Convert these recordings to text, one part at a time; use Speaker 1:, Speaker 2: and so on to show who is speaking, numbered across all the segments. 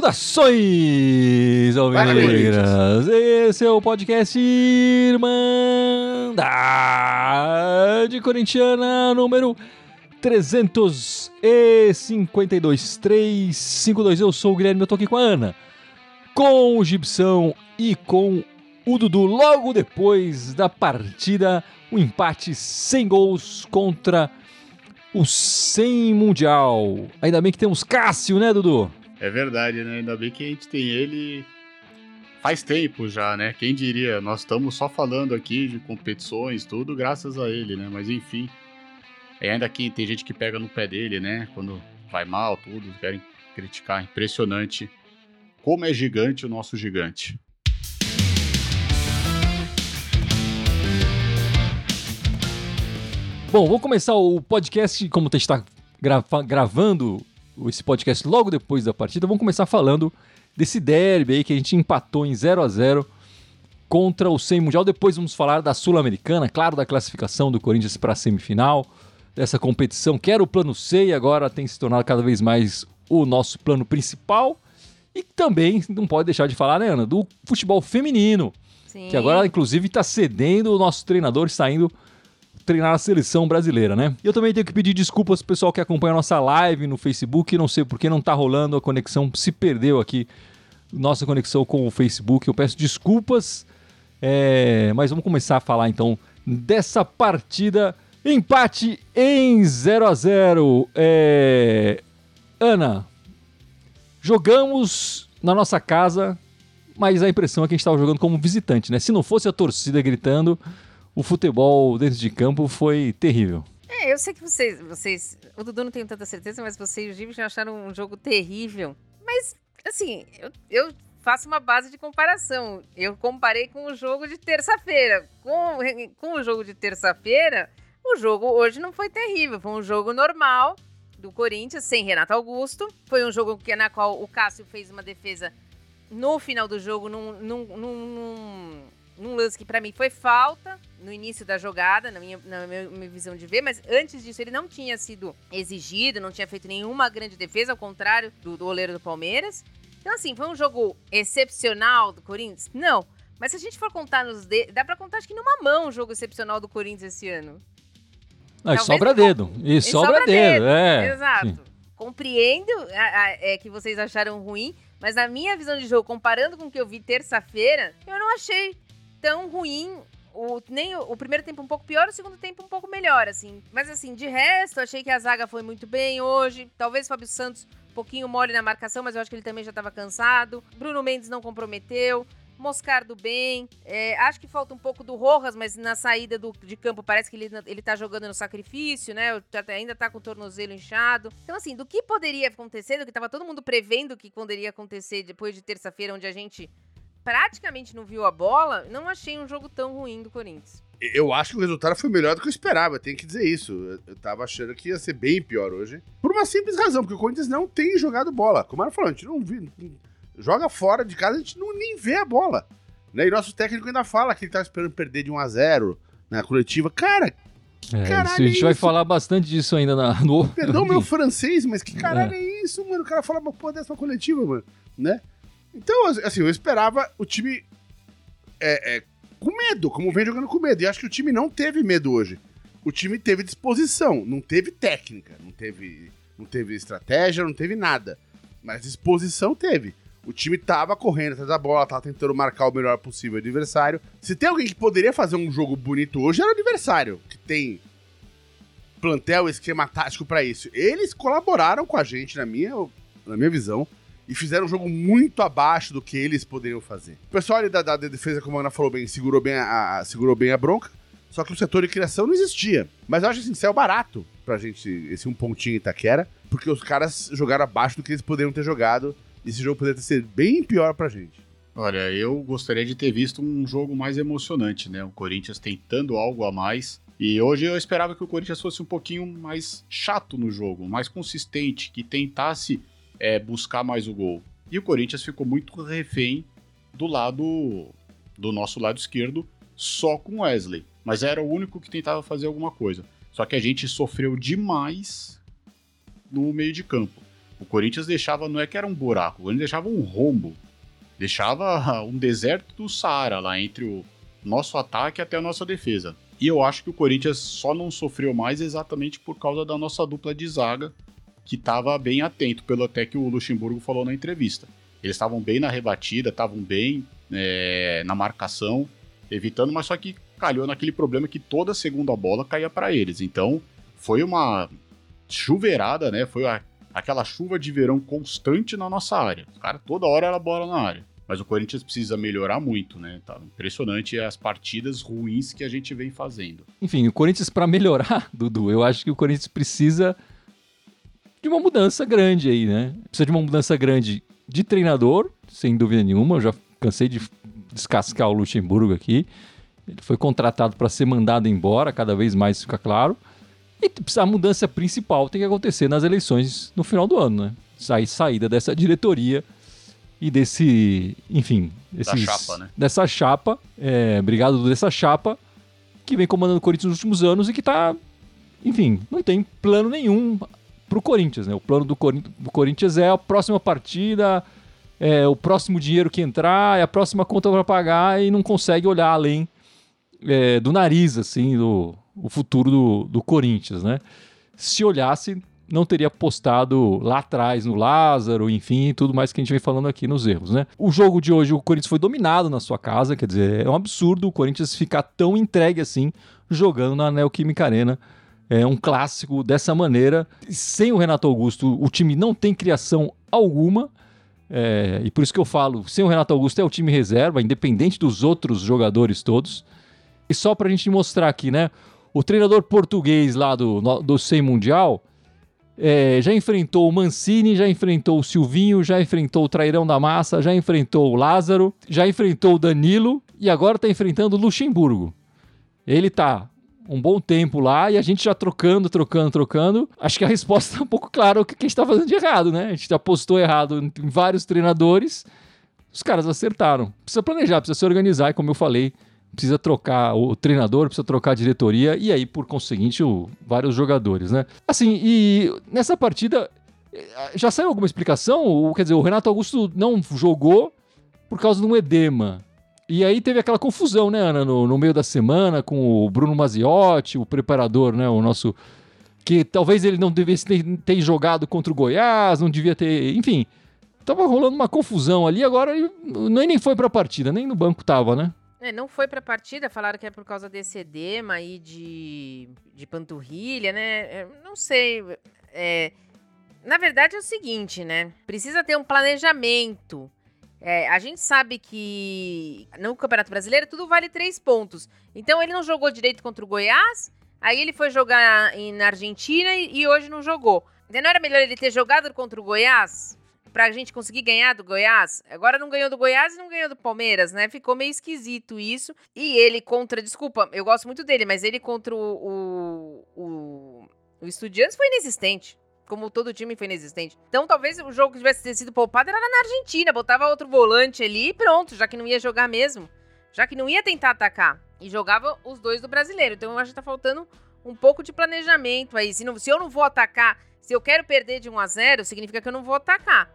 Speaker 1: Saudações, alvinegras! Esse é o podcast Irmandade Corintiana número 352 352. Eu sou o Guilherme, eu tô aqui com a Ana, com o Gibson e com o Dudu. Logo depois da partida, o um empate sem gols contra o 100 Mundial. Ainda bem que temos Cássio, né, Dudu?
Speaker 2: É verdade, né? Ainda bem que a gente tem ele faz tempo já, né? Quem diria? Nós estamos só falando aqui de competições, tudo graças a ele, né? Mas enfim. E ainda que tem gente que pega no pé dele, né? Quando vai mal, tudo, querem criticar. Impressionante como é gigante o nosso gigante.
Speaker 1: Bom, vou começar o podcast, como a gente está gravando esse podcast logo depois da partida, vamos começar falando desse derby aí que a gente empatou em 0 a 0 contra o 100 Mundial. Depois vamos falar da Sul-Americana, claro, da classificação do Corinthians para a semifinal, dessa competição que era o plano C e agora tem se tornado cada vez mais o nosso plano principal. E também não pode deixar de falar, né, Ana, do futebol feminino. Sim. Que agora, inclusive, está cedendo o nosso treinador saindo treinar a seleção brasileira, né? E eu também tenho que pedir desculpas pro pessoal que acompanha a nossa live no Facebook, não sei porque não tá rolando, a conexão se perdeu aqui, nossa conexão com o Facebook, eu peço desculpas, é... mas vamos começar a falar então dessa partida, empate em 0 a 0 é... Ana, jogamos na nossa casa, mas a impressão é que a gente estava jogando como visitante, né? Se não fosse a torcida gritando, o futebol dentro de campo foi terrível.
Speaker 3: É, eu sei que vocês, vocês, o Dudu não tenho tanta certeza, mas vocês e o Gil já acharam um jogo terrível. Mas, assim, eu, eu faço uma base de comparação. Eu comparei com o jogo de terça-feira. Com, com o jogo de terça-feira, o jogo hoje não foi terrível. Foi um jogo normal do Corinthians, sem Renato Augusto. Foi um jogo que, na qual o Cássio fez uma defesa no final do jogo, num, num, num, num lance que para mim foi falta no início da jogada, na minha, na minha visão de ver, mas antes disso ele não tinha sido exigido, não tinha feito nenhuma grande defesa, ao contrário do, do goleiro do Palmeiras. Então, assim, foi um jogo excepcional do Corinthians? Não. Mas se a gente for contar nos dedos, dá pra contar acho que numa mão o jogo excepcional do Corinthians esse ano.
Speaker 1: Ah, sobra dedo. E sobra, sobra dedo, dedo. É.
Speaker 3: Exato. Sim. Compreendo a, a, é, que vocês acharam ruim, mas na minha visão de jogo, comparando com o que eu vi terça-feira, eu não achei tão ruim. O, nem o, o, primeiro tempo um pouco pior, o segundo tempo um pouco melhor, assim. Mas assim, de resto, achei que a zaga foi muito bem hoje. Talvez o Fábio Santos um pouquinho mole na marcação, mas eu acho que ele também já estava cansado. Bruno Mendes não comprometeu. Moscardo bem. É, acho que falta um pouco do Rojas, mas na saída do, de campo parece que ele, ele tá jogando no sacrifício, né? Ainda tá com o tornozelo inchado. Então, assim, do que poderia acontecer, do que tava todo mundo prevendo que poderia acontecer depois de terça-feira, onde a gente praticamente não viu a bola, não achei um jogo tão ruim do Corinthians.
Speaker 4: Eu acho que o resultado foi melhor do que eu esperava, tenho que dizer isso. Eu tava achando que ia ser bem pior hoje. Por uma simples razão, porque o Corinthians não tem jogado bola. Como era falou, a gente não viu. Joga fora de casa, a gente não nem vê a bola. Né? E nosso técnico ainda fala que ele tá esperando perder de 1 a 0 na coletiva. Cara,
Speaker 1: que é, caralho isso, a gente é vai falar bastante disso ainda na, no.
Speaker 4: Perdão meu francês, mas que caralho é, é isso, mano? O cara fala uma porra dessa coletiva, mano. Né? Então, assim, eu esperava o time é, é, com medo, como vem jogando com medo. E acho que o time não teve medo hoje. O time teve disposição, não teve técnica, não teve, não teve estratégia, não teve nada. Mas disposição teve. O time tava correndo atrás da bola, tava tentando marcar o melhor possível adversário. Se tem alguém que poderia fazer um jogo bonito hoje, era o adversário, que tem plantel, esquema tático para isso. Eles colaboraram com a gente, na minha, na minha visão e fizeram um jogo muito abaixo do que eles poderiam fazer. O pessoal da, da defesa, como a Ana falou bem, segurou bem a, a, segurou bem a bronca, só que o setor de criação não existia. Mas eu acho assim, saiu barato pra gente esse um pontinho Itaquera, porque os caras jogaram abaixo do que eles poderiam ter jogado. Esse jogo poderia sido bem pior pra gente.
Speaker 2: Olha, eu gostaria de ter visto um jogo mais emocionante, né? O Corinthians tentando algo a mais. E hoje eu esperava que o Corinthians fosse um pouquinho mais chato no jogo, mais consistente, que tentasse é, buscar mais o gol. E o Corinthians ficou muito refém do lado do nosso lado esquerdo só com Wesley. Mas era o único que tentava fazer alguma coisa. Só que a gente sofreu demais no meio de campo. O Corinthians deixava, não é que era um buraco, ele deixava um rombo. Deixava um deserto do Saara lá entre o nosso ataque até a nossa defesa. E eu acho que o Corinthians só não sofreu mais exatamente por causa da nossa dupla de zaga, que estava bem atento, pelo até que o Luxemburgo falou na entrevista. Eles estavam bem na rebatida, estavam bem é, na marcação, evitando, mas só que calhou naquele problema que toda segunda bola caía para eles. Então, foi uma chuveirada, né? Foi a, aquela chuva de verão constante na nossa área. Cara, toda hora era bola na área. Mas o Corinthians precisa melhorar muito, né? Tá impressionante as partidas ruins que a gente vem fazendo.
Speaker 1: Enfim, o Corinthians, para melhorar, Dudu, eu acho que o Corinthians precisa de uma mudança grande aí, né? Precisa de uma mudança grande de treinador, sem dúvida nenhuma. Eu já cansei de descascar o Luxemburgo aqui. Ele foi contratado para ser mandado embora, cada vez mais fica claro. E a mudança principal tem que acontecer nas eleições no final do ano, né? Saída dessa diretoria e desse, enfim, desses,
Speaker 2: da chapa, né?
Speaker 1: dessa chapa, é, obrigado dessa chapa que vem comandando o Corinthians nos últimos anos e que tá, enfim, não tem plano nenhum pro Corinthians, né? O plano do, Cor do Corinthians é a próxima partida, é o próximo dinheiro que entrar, é a próxima conta para pagar e não consegue olhar além é, do nariz, assim, do o futuro do, do Corinthians, né? Se olhasse, não teria apostado lá atrás no Lázaro, enfim, tudo mais que a gente vem falando aqui nos erros, né? O jogo de hoje, o Corinthians foi dominado na sua casa, quer dizer, é um absurdo o Corinthians ficar tão entregue assim jogando na Neoquímica Arena. É um clássico dessa maneira. Sem o Renato Augusto, o time não tem criação alguma. É, e por isso que eu falo, sem o Renato Augusto é o time reserva, independente dos outros jogadores todos. E só para a gente mostrar aqui, né? O treinador português lá do, do 100 Mundial é, já enfrentou o Mancini, já enfrentou o Silvinho, já enfrentou o Trairão da Massa, já enfrentou o Lázaro, já enfrentou o Danilo e agora está enfrentando o Luxemburgo. Ele tá um bom tempo lá e a gente já trocando, trocando, trocando. Acho que a resposta é um pouco clara o que a gente está fazendo de errado, né? A gente apostou errado em vários treinadores, os caras acertaram. Precisa planejar, precisa se organizar e como eu falei, precisa trocar o treinador, precisa trocar a diretoria e aí, por conseguinte, o, vários jogadores, né? Assim, e nessa partida eh, já saiu alguma explicação? Quer dizer, o Renato Augusto não jogou por causa de um edema. E aí teve aquela confusão, né, Ana, no, no meio da semana com o Bruno Maziotti, o preparador, né, o nosso que talvez ele não devesse ter, ter jogado contra o Goiás, não devia ter, enfim, tava rolando uma confusão ali, agora ele nem foi pra partida, nem no banco tava, né?
Speaker 3: É, não foi pra partida, falaram que é por causa desse edema aí de, de panturrilha, né? É, não sei. É, na verdade é o seguinte, né? Precisa ter um planejamento. É, a gente sabe que no Campeonato Brasileiro tudo vale três pontos. Então ele não jogou direito contra o Goiás, aí ele foi jogar na Argentina e, e hoje não jogou. Não era melhor ele ter jogado contra o Goiás? Pra gente conseguir ganhar do Goiás. Agora não ganhou do Goiás e não ganhou do Palmeiras, né? Ficou meio esquisito isso. E ele contra, desculpa, eu gosto muito dele, mas ele contra o, o, o Estudiantes foi inexistente. Como todo time foi inexistente. Então, talvez o jogo que tivesse sido poupado era na Argentina. Botava outro volante ali e pronto, já que não ia jogar mesmo. Já que não ia tentar atacar. E jogava os dois do brasileiro. Então, eu acho que tá faltando um pouco de planejamento aí. Se, não, se eu não vou atacar, se eu quero perder de 1 a 0 significa que eu não vou atacar.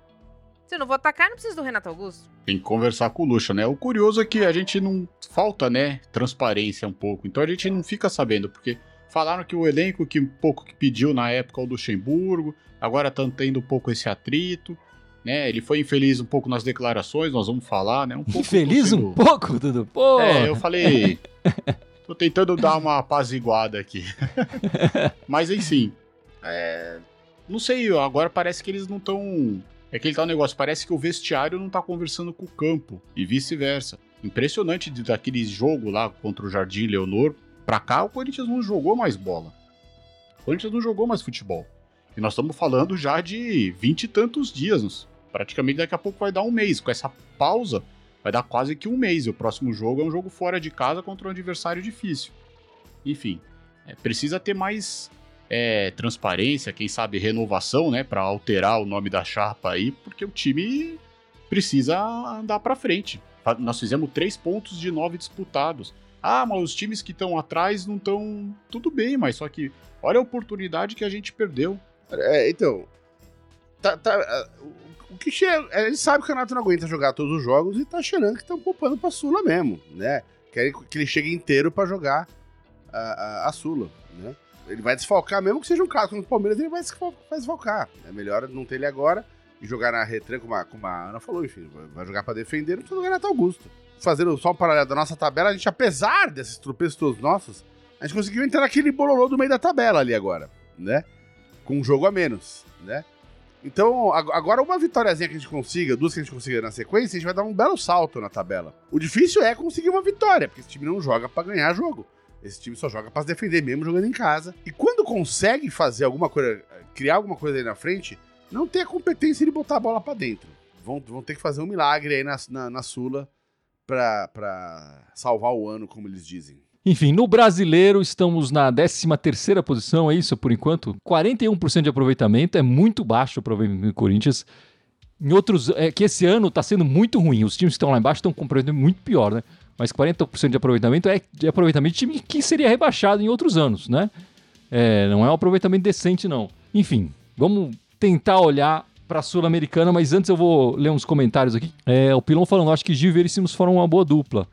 Speaker 3: Se eu não vou atacar, não preciso do Renato Augusto.
Speaker 2: Tem que conversar com o Lucha, né? O curioso é que a gente não. Falta, né? Transparência um pouco. Então a gente não fica sabendo, porque falaram que o elenco que um pouco que pediu na época o Luxemburgo, agora tá tendo um pouco esse atrito. Né, ele foi infeliz um pouco nas declarações, nós vamos falar, né? Um pouco
Speaker 1: infeliz um pouco, Dudu? Pô.
Speaker 2: É, eu falei. tô tentando dar uma apaziguada aqui. Mas enfim. É, não sei, agora parece que eles não estão é que ele tá um negócio, parece que o vestiário não tá conversando com o campo e vice-versa. Impressionante de, daquele jogo lá contra o Jardim Leonor. Pra cá, o Corinthians não jogou mais bola. O Corinthians não jogou mais futebol. E nós estamos falando já de vinte e tantos dias. Praticamente daqui a pouco vai dar um mês. Com essa pausa, vai dar quase que um mês. E o próximo jogo é um jogo fora de casa contra um adversário difícil. Enfim, é, precisa ter mais é, transparência, quem sabe renovação, né, para alterar o nome da chapa aí, porque o time precisa andar para frente. Nós fizemos três pontos de nove disputados. Ah, mas os times que estão atrás não estão. Tudo bem, mas só que olha a oportunidade que a gente perdeu.
Speaker 4: É, então. Tá, tá, o que. Ele sabe que o Renato não aguenta jogar todos os jogos e tá achando que estão poupando pra Sula mesmo, né? Querem que ele chegue inteiro para jogar a, a, a, Sula, né? Ele vai desfalcar, mesmo que seja um caso contra o Palmeiras, ele vai, desfalcar. É melhor não ter ele agora e jogar na retranca, como a, como a Ana falou, enfim, vai jogar para defender, não precisa do Renato Augusto. Fazendo só um paralelo da nossa tabela, a gente, apesar desses tropeços todos nossos, a gente conseguiu entrar naquele bololô do meio da tabela ali agora, né? Com um jogo a menos, né? Então, agora uma vitóriazinha que a gente consiga, duas que a gente consiga na sequência, a gente vai dar um belo salto na tabela. O difícil é conseguir uma vitória, porque esse time não joga para ganhar jogo. Esse time só joga para se defender mesmo jogando em casa. E quando consegue fazer alguma coisa, criar alguma coisa aí na frente, não tem a competência de botar a bola para dentro. Vão, vão ter que fazer um milagre aí na, na, na Sula para salvar o ano, como eles dizem.
Speaker 1: Enfim, no brasileiro estamos na 13 terceira posição, é isso por enquanto? 41% de aproveitamento, é muito baixo o aproveitamento do Corinthians. Em outros, é que esse ano está sendo muito ruim, os times que estão lá embaixo estão com muito pior, né? Mas 40% de aproveitamento é de aproveitamento de time que seria rebaixado em outros anos, né? É, não é um aproveitamento decente, não. Enfim, vamos tentar olhar para a Sul-Americana, mas antes eu vou ler uns comentários aqui. É, o Pilon falando, acho que Gil e Veríssimos foram uma boa dupla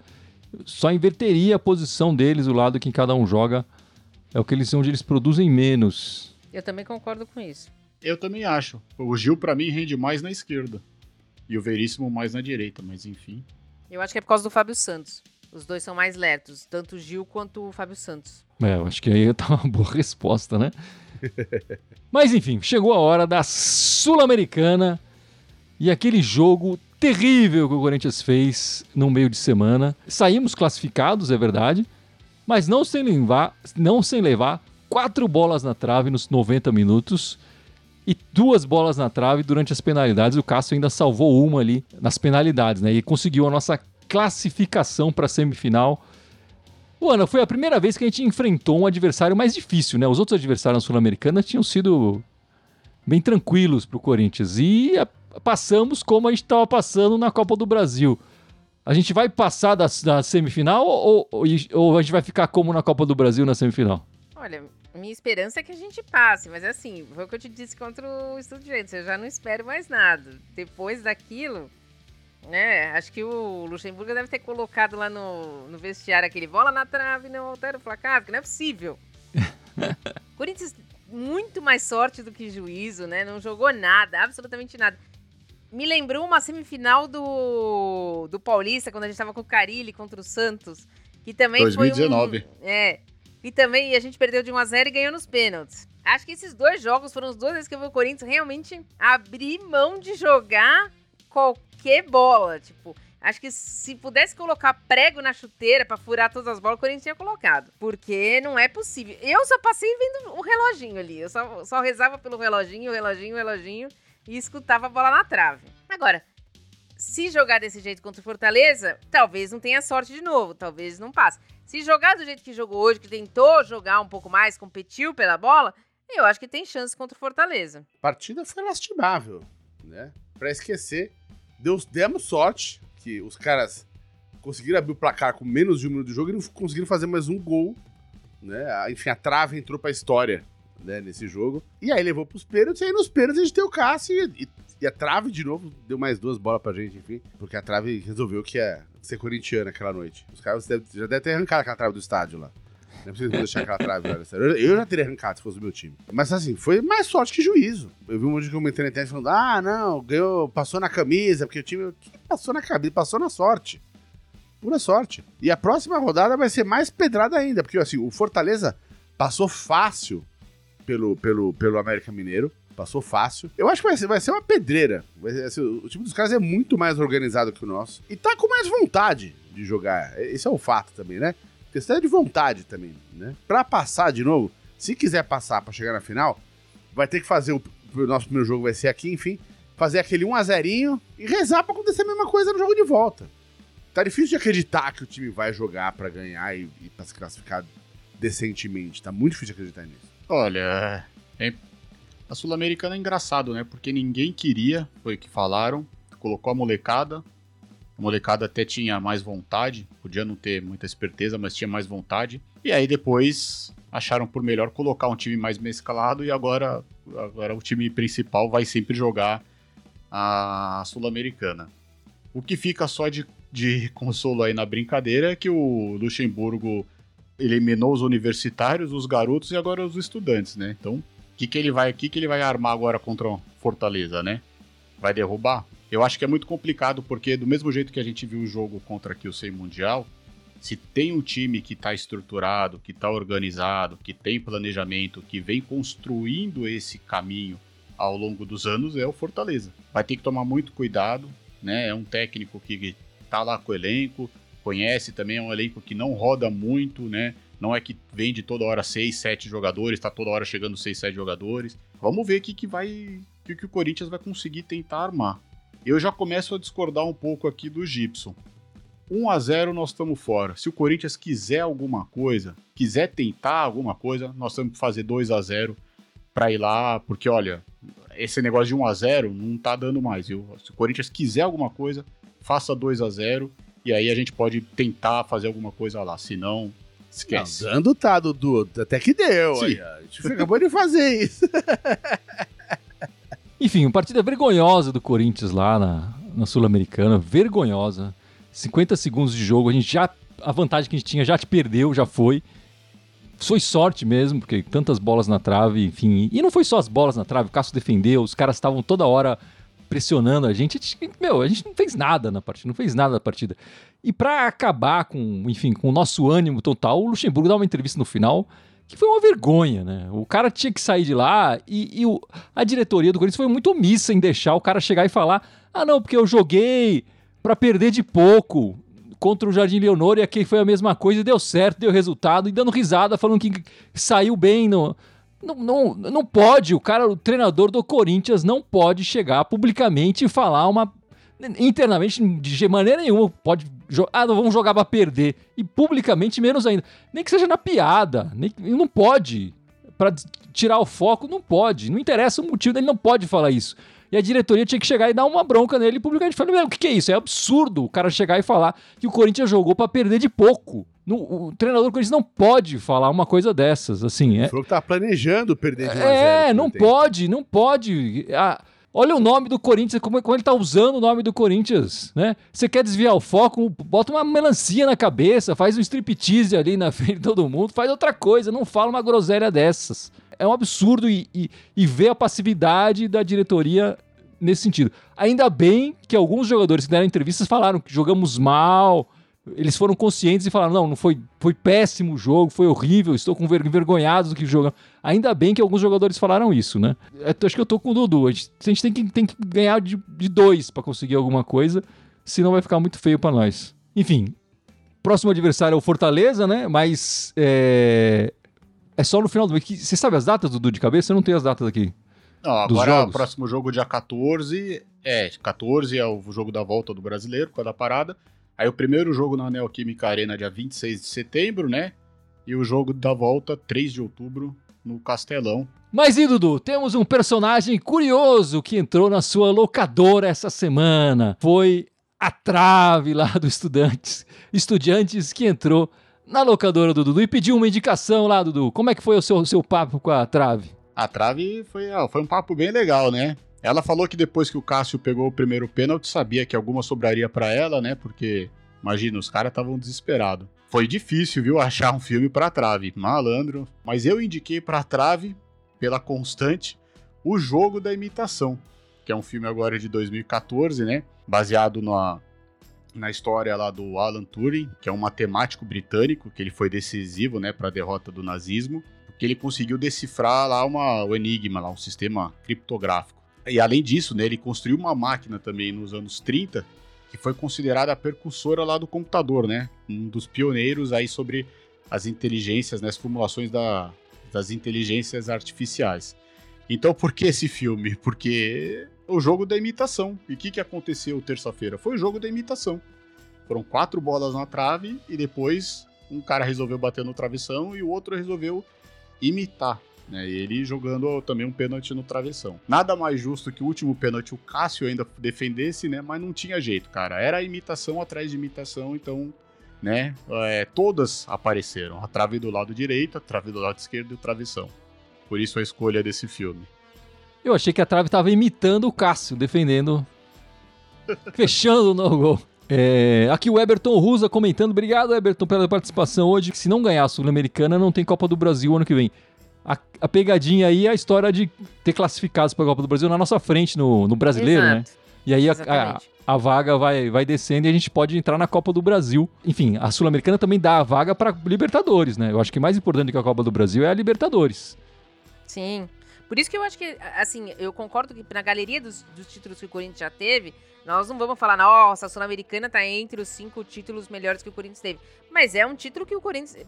Speaker 1: só inverteria a posição deles, o lado que cada um joga. É o que eles onde eles produzem menos.
Speaker 3: Eu também concordo com isso.
Speaker 2: Eu também acho. O Gil, para mim, rende mais na esquerda. E o Veríssimo mais na direita, mas enfim.
Speaker 3: Eu acho que é por causa do Fábio Santos. Os dois são mais lertos, tanto o Gil quanto o Fábio Santos.
Speaker 1: É, eu acho que aí tá uma boa resposta, né? mas enfim, chegou a hora da Sul-Americana e aquele jogo terrível que o Corinthians fez no meio de semana. Saímos classificados, é verdade, mas não sem levar, não sem levar quatro bolas na trave nos 90 minutos e duas bolas na trave durante as penalidades. O Cássio ainda salvou uma ali nas penalidades, né? E conseguiu a nossa classificação para a semifinal. O Ana, foi a primeira vez que a gente enfrentou um adversário mais difícil, né? Os outros adversários sul-americanos tinham sido bem tranquilos para o Corinthians. E passamos como a gente estava passando na Copa do Brasil. A gente vai passar da, da semifinal ou, ou, ou, a gente vai ficar como na Copa do Brasil na semifinal?
Speaker 3: Olha, minha esperança é que a gente passe, mas assim, foi o que eu te disse contra o Estudiantes, eu já não espero mais nada. Depois daquilo, né, acho que o Luxemburgo deve ter colocado lá no, no vestiário aquele bola na trave, não altera o placar, porque não é possível. Corinthians muito mais sorte do que juízo, né? Não jogou nada, absolutamente nada me lembrou uma semifinal do, do Paulista, quando a gente tava com o Carilli contra o Santos. Que também
Speaker 2: 2019.
Speaker 3: foi um, É. E também a gente perdeu de 1x0 e ganhou nos pênaltis. Acho que esses dois jogos foram os dois vezes que eu vi o Corinthians realmente abrir mão de jogar qualquer bola. Tipo, acho que se pudesse colocar prego na chuteira para furar todas as bolas, o Corinthians tinha colocado. Porque não é possível. Eu só passei vendo o reloginho ali. Eu só, só rezava pelo reloginho, reloginho, reloginho e escutava a bola na trave. Agora, se jogar desse jeito contra o Fortaleza, talvez não tenha sorte de novo, talvez não passe. Se jogar do jeito que jogou hoje, que tentou jogar um pouco mais, competiu pela bola, eu acho que tem chance contra o Fortaleza.
Speaker 4: A partida foi lastimável, né? Pra esquecer, Deus, demos sorte que os caras conseguiram abrir o placar com menos de um minuto de jogo e não conseguiram fazer mais um gol, né? Enfim, a trave entrou pra história né, nesse jogo. E aí levou pros pênaltis, e aí nos pênaltis a gente tem o Cássio e, e, a trave de novo deu mais duas bolas pra gente, enfim. Porque a trave resolveu que é ser corintiana aquela noite. Os caras já devem ter arrancado aquela trave do estádio lá. Não é preciso deixar aquela trave lá. Eu, eu já teria arrancado se fosse o meu time. Mas assim, foi mais sorte que juízo. Eu vi um monte de comentário na internet falando: ah, não, ganhou, passou na camisa, porque o time. Passou na camisa? Passou na sorte. Pura sorte. E a próxima rodada vai ser mais pedrada ainda, porque assim, o Fortaleza passou fácil pelo, pelo, pelo América Mineiro. Passou fácil. Eu acho que vai ser, vai ser uma pedreira. Ser, assim, o time dos caras é muito mais organizado que o nosso. E tá com mais vontade de jogar. Esse é o fato também, né? Questão é de vontade também, né? Pra passar de novo, se quiser passar para chegar na final, vai ter que fazer o, o, nosso primeiro jogo vai ser aqui, enfim, fazer aquele 1 a 0 e rezar para acontecer a mesma coisa no jogo de volta. Tá difícil de acreditar que o time vai jogar para ganhar e, e para se classificar decentemente. Tá muito difícil de acreditar nisso.
Speaker 2: Olha, é... a Sul-Americana é engraçado, né? Porque ninguém queria, foi o que falaram, colocou a molecada, A molecada até tinha mais vontade, podia não ter muita esperteza, mas tinha mais vontade. E aí depois acharam por melhor colocar um time mais mesclado e agora, agora o time principal vai sempre jogar a Sul-Americana. O que fica só de, de consolo aí na brincadeira é que o Luxemburgo eliminou os universitários, os garotos e agora os estudantes, né? Então, que, que ele vai, que, que ele vai armar agora contra o Fortaleza, né? Vai derrubar? Eu acho que é muito complicado porque do mesmo jeito que a gente viu o jogo contra aqui o Sem Mundial, se tem um time que está estruturado, que está organizado, que tem planejamento, que vem construindo esse caminho ao longo dos anos, é o Fortaleza. Vai ter que tomar muito cuidado, né? É um técnico que está lá com o elenco, conhece também, é um elenco que não roda muito, né? Não é que vende toda hora 6, 7 jogadores, está toda hora chegando 6, 7 jogadores. Vamos ver o que, que vai. que, que o Corinthians vai conseguir tentar armar. Eu já começo a discordar um pouco aqui do Gibson. 1 a 0 nós estamos fora. Se o Corinthians quiser alguma coisa, quiser tentar alguma coisa, nós temos que fazer 2 a 0 para ir lá, porque olha, esse negócio de 1 a 0 não tá dando mais, viu? Se o Corinthians quiser alguma coisa, faça 2 a 0 e aí a gente pode tentar fazer alguma coisa lá, se não esquece.
Speaker 4: Não, dando tá, Dudu, até que deu.
Speaker 2: Sim.
Speaker 4: Aí, a gente acabou de fazer isso.
Speaker 1: Enfim, uma partida vergonhosa do Corinthians lá na, na Sul-Americana, vergonhosa. 50 segundos de jogo, a gente já. A vantagem que a gente tinha já te perdeu, já foi. Foi sorte mesmo, porque tantas bolas na trave, enfim. E não foi só as bolas na trave, o Cássio defendeu, os caras estavam toda hora pressionando a gente. A gente. Meu, a gente não fez nada na partida, não fez nada na partida. E para acabar com, enfim, com o nosso ânimo total, o Luxemburgo dá uma entrevista no final que foi uma vergonha, né? O cara tinha que sair de lá e, e o, a diretoria do Corinthians foi muito omissa em deixar o cara chegar e falar: ah, não, porque eu joguei para perder de pouco contra o Jardim Leonor e aqui foi a mesma coisa, deu certo, deu resultado, e dando risada, falando que saiu bem no. Não, não, não pode, o cara, o treinador do Corinthians não pode chegar publicamente e falar uma. Internamente, de maneira nenhuma, pode. Ah, não vamos jogar pra perder. E publicamente, menos ainda. Nem que seja na piada. Nem, não pode. Para tirar o foco, não pode. Não interessa o motivo, ele não pode falar isso. E a diretoria tinha que chegar e dar uma bronca nele publicamente. Falei, o que, que é isso? É absurdo o cara chegar e falar que o Corinthians jogou para perder de pouco. No, o treinador do Corinthians não pode falar uma coisa dessas, assim. É,
Speaker 4: Falou que tá planejando perder de 1 a 0.
Speaker 1: é não pode, não pode. Ah, olha o nome do Corinthians, como, como ele tá usando o nome do Corinthians, né? Você quer desviar o foco, bota uma melancia na cabeça, faz um striptease ali na frente de todo mundo, faz outra coisa, não fala uma groselha dessas é um absurdo e, e, e ver a passividade da diretoria nesse sentido. Ainda bem que alguns jogadores que deram entrevistas falaram que jogamos mal, eles foram conscientes e falaram: não, não foi, foi péssimo o jogo, foi horrível, estou com envergonhados do que jogam. Ainda bem que alguns jogadores falaram isso, né? Eu acho que eu tô com o Dudu. A gente, a gente tem, que, tem que ganhar de, de dois para conseguir alguma coisa, senão vai ficar muito feio para nós. Enfim, próximo adversário é o Fortaleza, né? Mas é, é só no final do mês. Você sabe as datas, Dudu, de cabeça? Eu não tenho as datas aqui.
Speaker 2: Não, agora o próximo jogo, dia 14. É, 14 é o jogo da volta do brasileiro, com a da parada. Aí o primeiro jogo na Neoquímica Arena, dia 26 de setembro, né? E o jogo da volta, 3 de outubro, no Castelão.
Speaker 1: Mas e Dudu, temos um personagem curioso que entrou na sua locadora essa semana. Foi a trave lá do Estudantes. Estudantes que entrou na locadora do Dudu e pediu uma indicação lá, Dudu. Como é que foi o seu, seu papo com a trave?
Speaker 2: A trave foi, foi um papo bem legal, né? Ela falou que depois que o Cássio pegou o primeiro pênalti, sabia que alguma sobraria para ela, né? Porque, imagina, os caras estavam desesperados. Foi difícil, viu, achar um filme pra trave. Malandro. Mas eu indiquei pra trave, pela constante, o Jogo da Imitação, que é um filme agora de 2014, né? Baseado na, na história lá do Alan Turing, que é um matemático britânico, que ele foi decisivo, né, para a derrota do nazismo, porque ele conseguiu decifrar lá uma, o enigma, lá um sistema criptográfico. E além disso, né, ele construiu uma máquina também nos anos 30, que foi considerada a percussora lá do computador, né, um dos pioneiros aí sobre as inteligências, né, as formulações da, das inteligências artificiais. Então, por que esse filme? Porque o jogo da imitação. E o que, que aconteceu terça-feira? Foi o jogo da imitação. Foram quatro bolas na trave e depois um cara resolveu bater no travessão e o outro resolveu imitar Né, e ele jogando também um pênalti no travessão. Nada mais justo que o último pênalti o Cássio ainda defendesse, né? Mas não tinha jeito, cara. Era imitação atrás de imitação, então, né? É, todas apareceram. A trave do lado direito, a trave do lado esquerdo e o travessão. Por isso a escolha desse filme.
Speaker 1: Eu achei que a trave estava imitando o Cássio, defendendo. fechando no gol. É, aqui o Eberton Rusa comentando. Obrigado, Eberton, pela participação hoje. Se não ganhar a Sul-Americana, não tem Copa do Brasil ano que vem. A, a, pegadinha aí é a história de ter classificados para a Copa do Brasil na nossa frente, no, no brasileiro, né? Exato. né? E aí a, a, a, vaga vai, vai descendo e a gente pode entrar na Copa do Brasil. Enfim, a Sul-Americana também dá a vaga para Libertadores, né? Eu acho que mais importante que a Copa do Brasil é a Libertadores.
Speaker 3: Sim. Por isso que eu acho que, assim, eu concordo que na galeria dos, dos títulos que o Corinthians já teve, nós não vamos falar, nossa, a Sul-Americana tá entre os cinco títulos melhores que o Corinthians teve. Mas é um título que o Corinthians,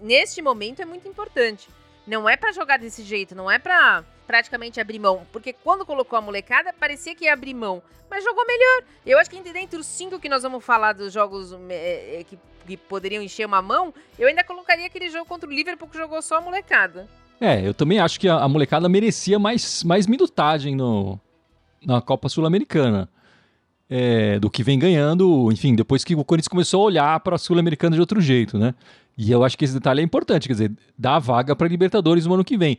Speaker 3: neste momento, é muito importante. Não é para jogar desse jeito, não é para praticamente abrir mão. Porque quando colocou a molecada, parecia que ia abrir mão. Mas jogou melhor. Eu acho que entre os cinco que nós vamos falar dos jogos é, que, que poderiam encher uma mão, eu ainda colocaria aquele jogo contra o Liverpool que jogou só a molecada.
Speaker 1: É, eu também acho que a, a molecada merecia mais, mais minutagem no, na Copa Sul-Americana. É, do que vem ganhando, enfim, depois que o Corinthians começou a olhar para a Sul-Americana de outro jeito, né? E eu acho que esse detalhe é importante, quer dizer, dá vaga para Libertadores no ano que vem.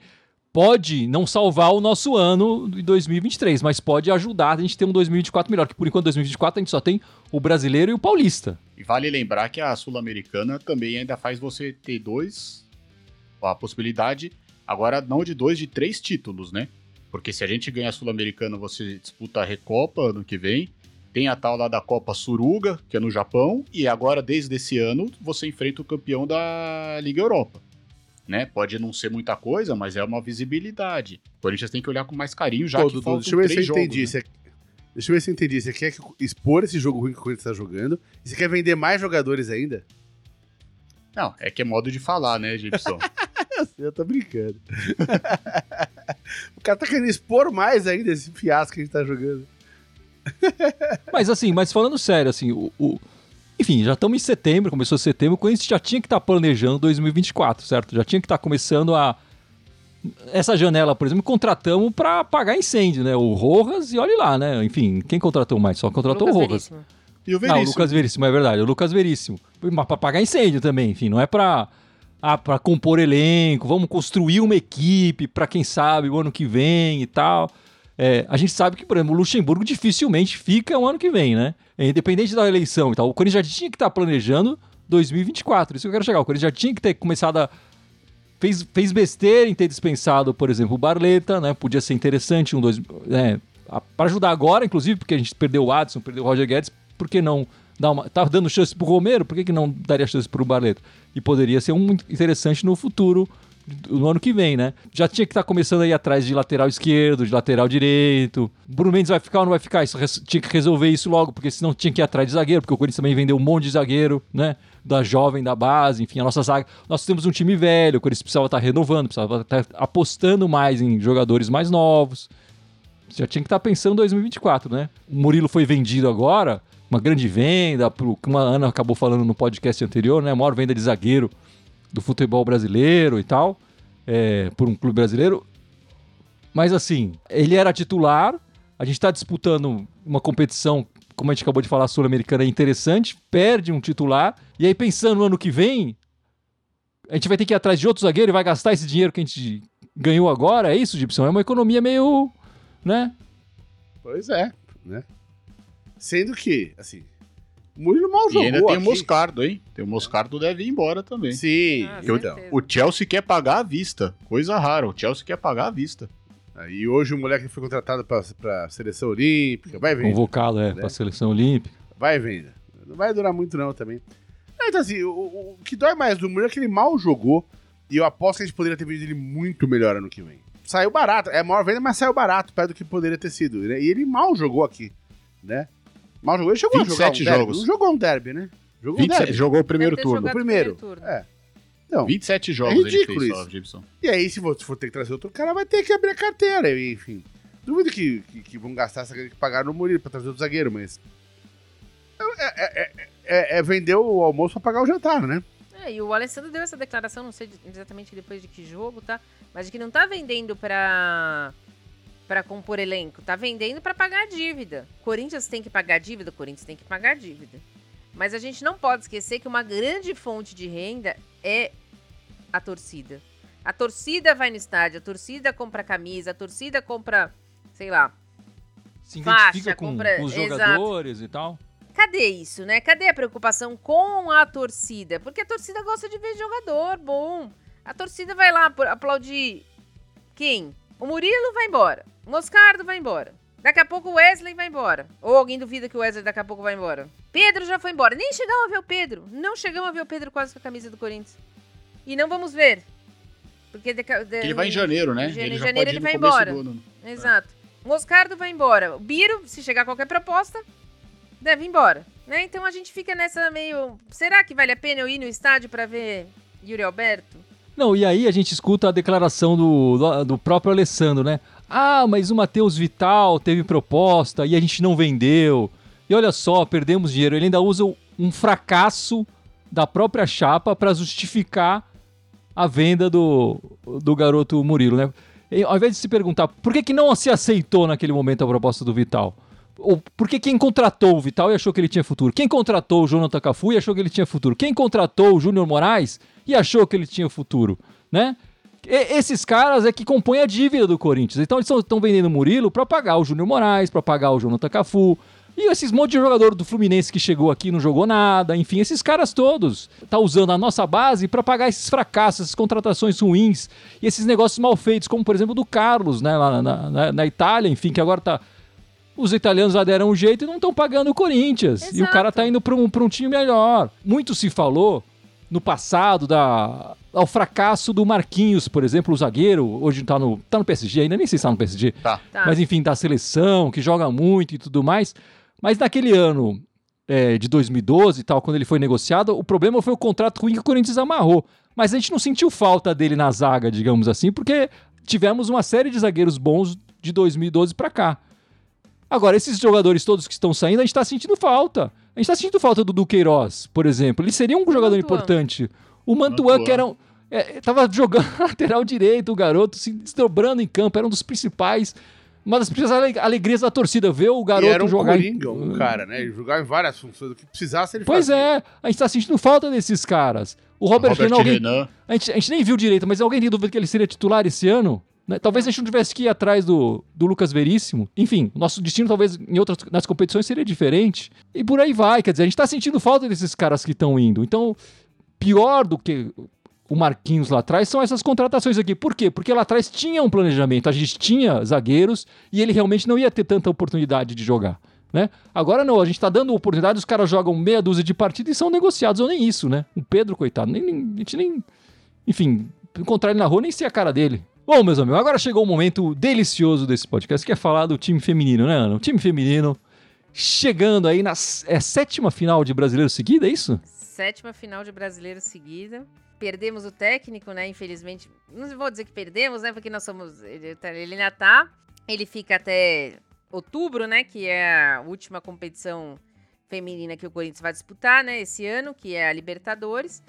Speaker 1: Pode não salvar o nosso ano de 2023, mas pode ajudar a gente ter um 2024 melhor, que por enquanto 2024 a gente só tem o brasileiro e o paulista.
Speaker 2: E vale lembrar que a Sul-Americana também ainda faz você ter dois, a possibilidade Agora, não de dois, de três títulos, né? Porque se a gente ganhar a Sul-Americana, você disputa a Recopa ano que vem. Tem a tal lá da Copa Suruga, que é no Japão. E agora, desde esse ano, você enfrenta o campeão da Liga Europa. Né? Pode não ser muita coisa, mas é uma visibilidade. O Corinthians tem que olhar com mais carinho, já Pô, que faltam Deixa eu ver se eu jogos, entendi. Né? Você...
Speaker 4: Deixa eu ver se eu entendi. Você quer expor esse jogo ruim que o Corinthians está jogando? E você quer vender mais jogadores ainda?
Speaker 2: Não, é que é modo de falar, né, Gibson?
Speaker 4: eu tô brincando. o cara tá querendo expor mais ainda esse fiasco que a gente tá jogando.
Speaker 1: mas assim, mas falando sério, assim, o, o... enfim, já estamos em setembro, começou setembro, o Corinthians já tinha que estar tá planejando 2024, certo? Já tinha que estar tá começando a essa janela, por exemplo, contratamos para apagar incêndio, né? O Rojas e olhe lá, né? Enfim, quem contratou mais? Só contratou o, o Rojas. Veríssimo. E o Veríssimo. Ah, o Lucas Veríssimo, é verdade. O Lucas Veríssimo. Mas pra apagar incêndio também, enfim, não é pra ah, para compor elenco, vamos construir uma equipe para quem sabe o ano que vem e tal. É, a gente sabe que, por exemplo, o Luxemburgo dificilmente fica o ano que vem, né? É, independente da eleição e tal. O Corinthians já tinha que estar tá planejando 2024. Isso que eu quero chegar. O Corinthians já tinha que ter começado a. Fez, fez besteira em ter dispensado, por exemplo, o Barleta, né? Podia ser interessante um dois. É, para ajudar agora, inclusive, porque a gente perdeu o Adson, perdeu o Roger Guedes, por que não dar uma. Tá dando chance pro Romero, por que, que não daria chance pro Barleta? e poderia ser um interessante no futuro, no ano que vem, né? Já tinha que estar tá começando aí atrás de lateral esquerdo, de lateral direito. Bruno Mendes vai ficar ou não vai ficar? Isso, tinha que resolver isso logo, porque senão tinha que ir atrás de zagueiro, porque o Corinthians também vendeu um monte de zagueiro, né? Da jovem, da base, enfim, a nossa zaga. Nós temos um time velho, o Corinthians precisava estar tá renovando, precisava estar tá apostando mais em jogadores mais novos. Já tinha que estar pensando em 2024, né? O Murilo foi vendido agora, uma grande venda, pro, que uma Ana acabou falando no podcast anterior, né? A maior venda de zagueiro do futebol brasileiro e tal, é, por um clube brasileiro. Mas assim, ele era titular, a gente está disputando uma competição, como a gente acabou de falar, sul-americana interessante, perde um titular, e aí pensando no ano que vem, a gente vai ter que ir atrás de outro zagueiro e vai gastar esse dinheiro que a gente ganhou agora, é isso, Gibson? É uma economia meio, né?
Speaker 4: Pois é, né? Sendo que, assim, Murilo mal jogou.
Speaker 2: E ainda tem
Speaker 4: aqui.
Speaker 2: o Moscardo, hein? Tem o Moscardo deve ir embora também.
Speaker 4: Sim.
Speaker 2: Ah, o, o Chelsea quer pagar à vista. Coisa rara, o Chelsea quer pagar à vista.
Speaker 4: E hoje o moleque foi contratado para a seleção olímpica, vai vendo.
Speaker 1: Convocado, é, né? para a seleção olímpica.
Speaker 4: Vai vendo. Não vai durar muito não também. Então assim, o, o, que dói mais do Murilo é que ele mal jogou e eu aposto que a gente poderia ter visto ele muito melhor ano que vem. Saiu barato, é a maior venda, mas saiu barato, perto do que poderia ter sido. Né? E ele mal jogou aqui, né? Mal jogou. Ele chegou 27 a jogar um jogos. Derby. Não jogou um derby, né?
Speaker 2: Jogou 27, um derby. Jogou o primeiro turno.
Speaker 4: O primeiro. primeiro turno. É.
Speaker 2: Não, 27 jogos é ridículo ele fez Gibson.
Speaker 4: E aí, se for, se for ter que trazer outro cara, vai ter que abrir a carteira. Enfim. Duvido que, que, que vão gastar essa grana que pagaram no Murilo pra trazer outro zagueiro, mas. É, é, é, é, é vender o almoço pra pagar o jantar, né?
Speaker 3: É, e o Alessandro deu essa declaração, não sei exatamente depois de que jogo, tá? Mas de que não tá vendendo pra, pra compor elenco, tá vendendo pra pagar a dívida. Corinthians tem que pagar dívida, Corinthians tem que pagar dívida. Mas a gente não pode esquecer que uma grande fonte de renda é a torcida. A torcida vai no estádio, a torcida compra camisa, a torcida compra, sei lá.
Speaker 1: Se
Speaker 3: Faixa,
Speaker 1: identifica com,
Speaker 3: compra-
Speaker 1: com os
Speaker 3: exato.
Speaker 1: jogadores e tal.
Speaker 3: Cadê isso, né? Cadê a preocupação com a torcida? Porque a torcida gosta de ver jogador bom. A torcida vai lá apl- aplaudir quem? O Murilo vai embora. O Moscardo vai embora. Daqui a pouco o Wesley vai embora. Ou alguém duvida que o Wesley daqui a pouco vai embora. Pedro já foi embora. Nem chegamos a ver o Pedro. Não chegamos a ver o Pedro quase com a camisa do Corinthians. E não vamos ver. Porque deca- de-
Speaker 2: Ele vai em janeiro, né?
Speaker 3: em jane-
Speaker 2: ele
Speaker 3: janeiro ele vai embora.
Speaker 2: ano.
Speaker 3: Exato. Moscardo vai embora. O Biro, se chegar qualquer proposta, deve ir embora. Né? Então a gente fica nessa meio. Será que vale a pena eu ir no estádio pra ver Yuri Alberto?
Speaker 1: Não, e aí a gente escuta a declaração do, do, próprio Alessandro, né? Ah, mas o Matheus Vital teve proposta e a gente não vendeu. E olha só, perdemos dinheiro. Ele ainda usa um fracasso da própria chapa para justificar a venda do, do garoto Murilo, né? E, ao invés de se perguntar por que, que não se aceitou naquele momento a proposta do Vital? Ou por que quem contratou o Vital e achou que ele tinha futuro? Quem contratou o Jonathan Cafu e achou que ele tinha futuro? Quem contratou o Júnior Moraes e achou que ele tinha futuro, né? E- esses caras é que compõem a dívida do Corinthians. Então eles estão vendendo o Murilo para pagar o Júnior Moraes, para pagar o Jonathan Cafu. E esses monte de jogador do Fluminense que chegou aqui não jogou nada, enfim, esses caras todos. Tá usando a nossa base para pagar esses fracassos, essas contratações ruins e esses negócios mal feitos, como por exemplo do Carlos, né, lá na, na, na Itália, enfim, que agora tá. Os italianos lá deram um jeito e não estão pagando o Corinthians. E o
Speaker 3: Exato.
Speaker 1: cara tá indo para um, pra um time melhor. Muito se falou no passado da, ao fracasso do Marquinhos, por exemplo, o zagueiro, hoje tá no, tá no PSG, ainda nem sei se tá no PSG,
Speaker 2: Tá.
Speaker 3: Tá.
Speaker 1: mas enfim, da seleção, que joga muito e tudo mais. Mas naquele ano é, de 2012 e tal, quando ele foi negociado, o problema foi o contrato ruim que o Corinthians amarrou. Mas a gente não sentiu falta dele na zaga, digamos assim, porque tivemos uma série de zagueiros bons de 2012 pra cá. Agora, esses jogadores todos que estão saindo, a gente tá sentindo falta. A gente tá sentindo falta do Duqueiroz, por exemplo. Ele seria um jogador
Speaker 3: Mantuan.
Speaker 1: importante. O Mantuan,
Speaker 2: Mantuan.
Speaker 1: que era um, é, tava jogando lateral direito, o garoto se desdobrando em campo, era um dos principais, uma das principais ale- alegrias da torcida, ver o
Speaker 4: E
Speaker 1: garoto
Speaker 4: era um
Speaker 1: jogar. em-
Speaker 4: coringa, um cara, né? Ele jogava em várias funções. O que precisasse, ele
Speaker 1: Pois
Speaker 4: fazia.
Speaker 1: é, a gente tá sentindo falta desses caras. O Robert,
Speaker 2: Robert
Speaker 1: Renan, alguém,
Speaker 2: Renan.
Speaker 1: a, gente, a gente nem viu direito, mas alguém tem dúvida que ele seria titular esse ano? Né? Talvez a gente não tivesse que ir atrás do, do Lucas Veríssimo. Enfim, nosso destino talvez em outras nas competições seria diferente. E por aí vai, quer dizer, a gente tá sentindo falta desses caras que estão indo. Então, pior do que o Marquinhos lá atrás são essas contratações aqui. Por quê? Porque lá atrás tinha um planejamento, a gente tinha zagueiros e ele realmente não ia ter tanta oportunidade de jogar. Né? Agora não, a gente tá dando oportunidade, os caras jogam meia dúzia de partidas e são negociados, ou nem isso, né? O Pedro, coitado, nem, nem- a gente nem. Enfim, encontrar ele na rua, nem sei a cara dele. Bom, meus amigos, agora chegou o momento delicioso desse podcast, que é falar do time feminino, né, Ana? O time feminino chegando aí na é, sétima final de brasileiro seguida, é isso?
Speaker 3: Sétima final de brasileiro seguida. Perdemos o técnico, né? Infelizmente. Não vou dizer que perdemos, né? Porque nós somos. Ele, tá- ele ainda tá. Ele fica até outubro, né? Que é a última competição feminina que o Corinthians vai disputar, né? Esse ano, que é a Libertadores.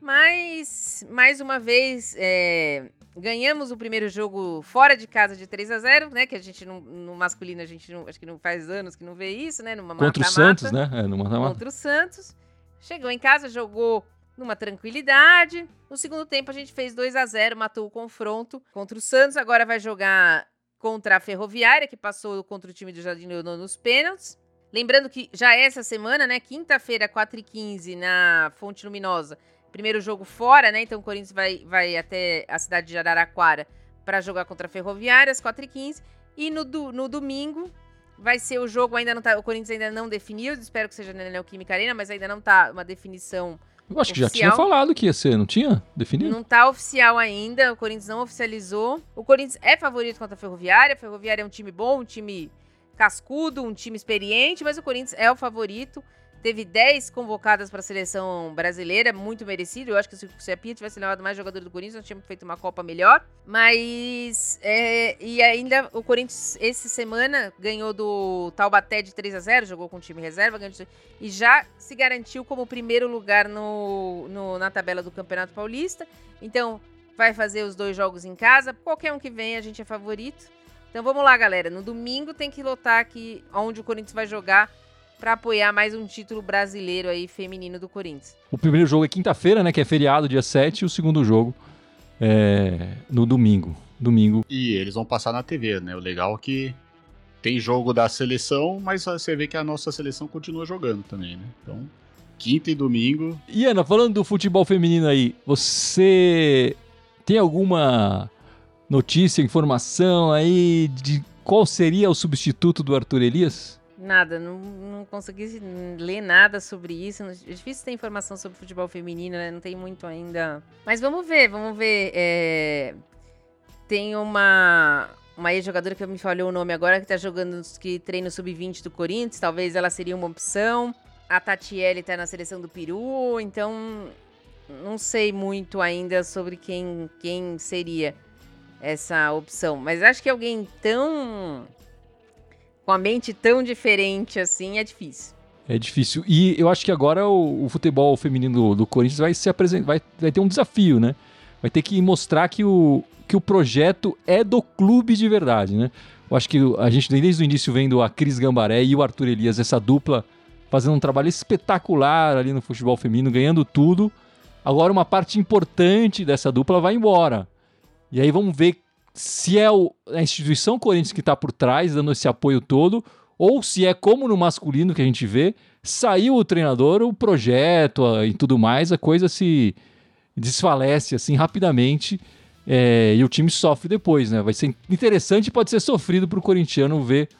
Speaker 3: Mas, mais uma vez, é, ganhamos o primeiro jogo fora de casa de 3 a 0 né? Que a gente, não- no masculino, a gente não, acho que não faz anos que não vê isso, né? Numa
Speaker 1: Contra o
Speaker 3: mata-mata
Speaker 1: Santos, né? É, mata-mata.
Speaker 3: contra o Santos. Chegou em casa, jogou numa tranquilidade. No segundo tempo, a gente fez 2 a 0 matou o confronto contra o Santos. Agora vai jogar contra a Ferroviária, que passou contra o time do Jardim Leonor nos pênaltis. Lembrando que já é essa semana, né? Quinta-feira, 4h15, na Fonte Luminosa. Primeiro jogo fora, né? Então o Corinthians vai, vai até a cidade de Araraquara para jogar contra a Ferroviária, às 4h15. E no, do- no domingo, Vai ser o jogo, ainda não tá. O Corinthians ainda não definiu, espero que seja na Neoquímica Arena, mas ainda não tá uma definição.
Speaker 1: Eu acho que já
Speaker 3: oficial.
Speaker 1: tinha falado que ia ser, não tinha? Definido?
Speaker 3: Não tá oficial ainda, o Corinthians não oficializou. O Corinthians é favorito contra a Ferroviária. A Ferroviária é um time bom, um time cascudo, um time experiente, mas o Corinthians é o favorito. Teve 10 convocadas para a seleção brasileira, muito merecido. Eu acho que se o Cepinha tivesse levado mais jogador do Corinthians, nós tínhamos feito uma Copa melhor. Mas, é, e ainda o Corinthians, essa semana, ganhou do Taubaté de 3 a 0 jogou com o time reserva, ganhou, e já se garantiu como primeiro lugar no, no, na tabela do Campeonato Paulista. Então, vai fazer os dois jogos em casa. Qualquer um que venha, a gente é favorito. Então vamos lá, galera. No domingo tem que lotar aqui onde o Corinthians vai jogar para apoiar mais um título brasileiro aí feminino do Corinthians.
Speaker 1: O primeiro jogo é quinta-feira, né, que é feriado, dia 7, e o segundo jogo é no domingo. Domingo.
Speaker 2: E eles vão passar na TV, né? O legal é que tem jogo da seleção, mas você vê que a nossa seleção continua jogando também, né? Então, quinta e domingo.
Speaker 1: E Ana, falando do futebol feminino aí, você tem alguma notícia, informação aí de qual seria o substituto do Arthur Elias?
Speaker 3: Nada, não, não consegui ler nada sobre isso. É difícil ter informação sobre futebol feminino, né? Não tem muito ainda. Mas vamos ver, vamos ver. É... Tem uma, uma ex-jogadora que me falhou o nome agora, que tá jogando, que treina o sub-20 do Corinthians. Talvez ela seria uma opção. A Tatiele tá na seleção do Peru, então não sei muito ainda sobre quem, quem seria essa opção. Mas acho que alguém tão. Com a mente tão diferente assim é difícil.
Speaker 1: É difícil. E eu acho que agora o, o futebol feminino do, do, Corinthians vai se apresentar. Vai, vai ter um desafio, né? Vai ter que mostrar que o, que o projeto é do clube de verdade, né? Eu acho que a gente desde o início vendo a Cris Gambaré e o Arthur Elias, essa dupla, fazendo um trabalho espetacular ali no futebol feminino, ganhando tudo. Agora uma parte importante dessa dupla vai embora. E aí vamos ver se é o, a instituição Corinthians que está por trás, dando esse apoio todo, ou se é como no masculino que a gente vê, saiu o treinador, o projeto e tudo mais, a coisa se desfalece assim rapidamente é, e o time sofre depois, né? Vai ser interessante e pode ser sofrido para o corintiano ver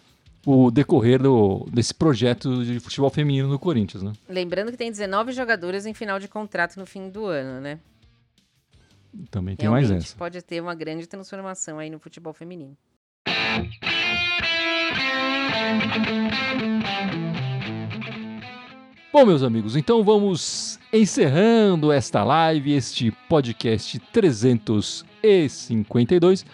Speaker 1: o decorrer do, desse projeto de futebol feminino no Corinthians, né?
Speaker 3: Lembrando que tem 19 jogadoras em final de contrato no fim do ano, né?
Speaker 1: Também tem Realmente, mais essa.
Speaker 3: Pode ter uma grande transformação aí no futebol feminino.
Speaker 1: Bom, meus amigos, então vamos encerrando esta live, este podcast 352.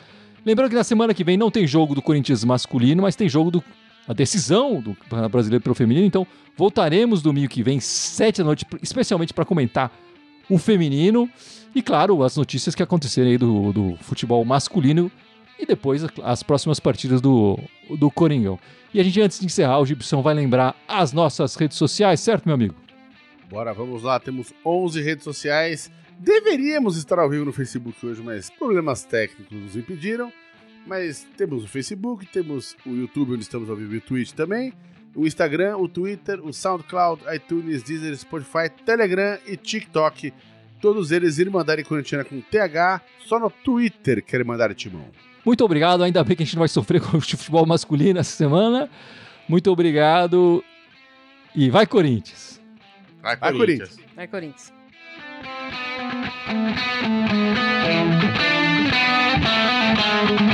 Speaker 1: Lembrando que na semana que vem não tem jogo do Corinthians masculino, mas tem jogo do a decisão do Brasileiro pelo Feminino. Então voltaremos domingo que vem, sete da noite, especialmente para comentar o feminino. E claro, as notícias que aconteceram aí do, do futebol masculino e depois as próximas partidas do, do Coringão. E a gente, antes de encerrar, o Gibson vai lembrar as nossas redes sociais, certo, meu amigo?
Speaker 4: Bora, vamos lá. Temos 11 redes sociais. Deveríamos estar ao vivo no Facebook hoje, mas problemas técnicos nos impediram. Mas temos o Facebook, temos o YouTube, onde estamos ao vivo, e o Twitch também. O Instagram, o Twitter, o SoundCloud, iTunes, Deezer, Spotify, Telegram e TikTok todos eles irem mandarem corintiana com TH só no Twitter querem mandar timão.
Speaker 1: Muito obrigado, ainda bem que a gente não vai sofrer com o futebol masculino essa semana. Muito obrigado e vai Corinthians.
Speaker 2: Vai Corinthians.
Speaker 3: Vai Corinthians. Vai, Corinthians.